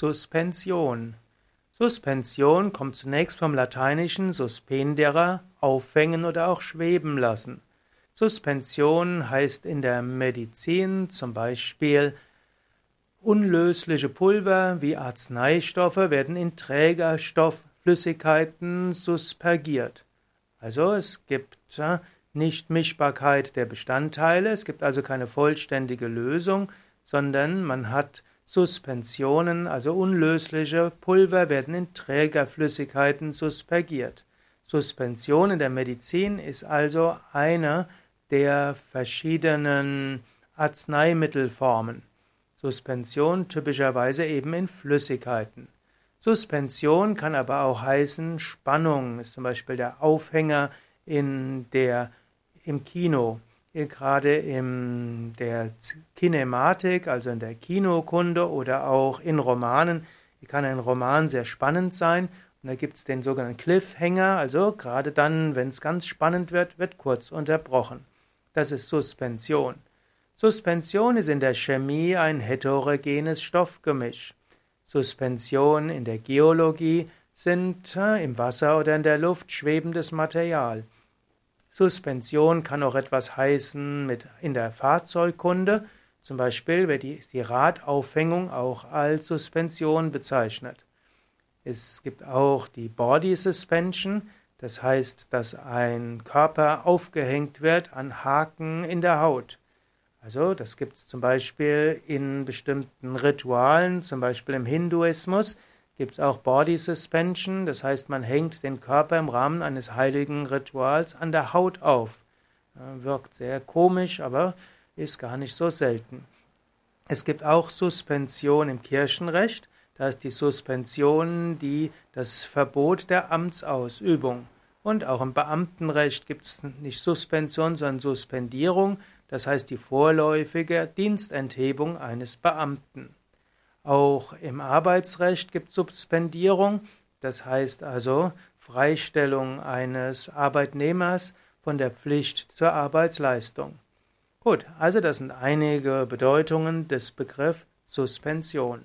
Suspension. Suspension kommt zunächst vom lateinischen suspendere, aufhängen oder auch schweben lassen. Suspension heißt in der Medizin zum Beispiel unlösliche Pulver wie Arzneistoffe werden in Trägerstoffflüssigkeiten suspergiert. Also es gibt Nichtmischbarkeit der Bestandteile, es gibt also keine vollständige Lösung, sondern man hat Suspensionen, also unlösliche Pulver werden in Trägerflüssigkeiten suspergiert. Suspension in der Medizin ist also eine der verschiedenen Arzneimittelformen. Suspension typischerweise eben in Flüssigkeiten. Suspension kann aber auch heißen Spannung, ist zum Beispiel der Aufhänger in der, im Kino gerade in der Kinematik, also in der Kinokunde oder auch in Romanen, kann ein Roman sehr spannend sein. Und da gibt es den sogenannten Cliffhanger, also gerade dann, wenn es ganz spannend wird, wird kurz unterbrochen. Das ist Suspension. Suspension ist in der Chemie ein heterogenes Stoffgemisch. Suspension in der Geologie sind äh, im Wasser oder in der Luft schwebendes Material. Suspension kann auch etwas heißen mit in der Fahrzeugkunde. Zum Beispiel wird die, die Radaufhängung auch als Suspension bezeichnet. Es gibt auch die Body Suspension, das heißt, dass ein Körper aufgehängt wird an Haken in der Haut. Also das gibt es zum Beispiel in bestimmten Ritualen, zum Beispiel im Hinduismus gibt es auch Body Suspension, das heißt, man hängt den Körper im Rahmen eines heiligen Rituals an der Haut auf. Wirkt sehr komisch, aber ist gar nicht so selten. Es gibt auch Suspension im Kirchenrecht. Da ist die Suspension die, das Verbot der Amtsausübung. Und auch im Beamtenrecht gibt es nicht Suspension, sondern Suspendierung, das heißt die vorläufige Dienstenthebung eines Beamten. Auch im Arbeitsrecht gibt Suspendierung, das heißt also Freistellung eines Arbeitnehmers von der Pflicht zur Arbeitsleistung. Gut, also das sind einige Bedeutungen des Begriffs Suspension.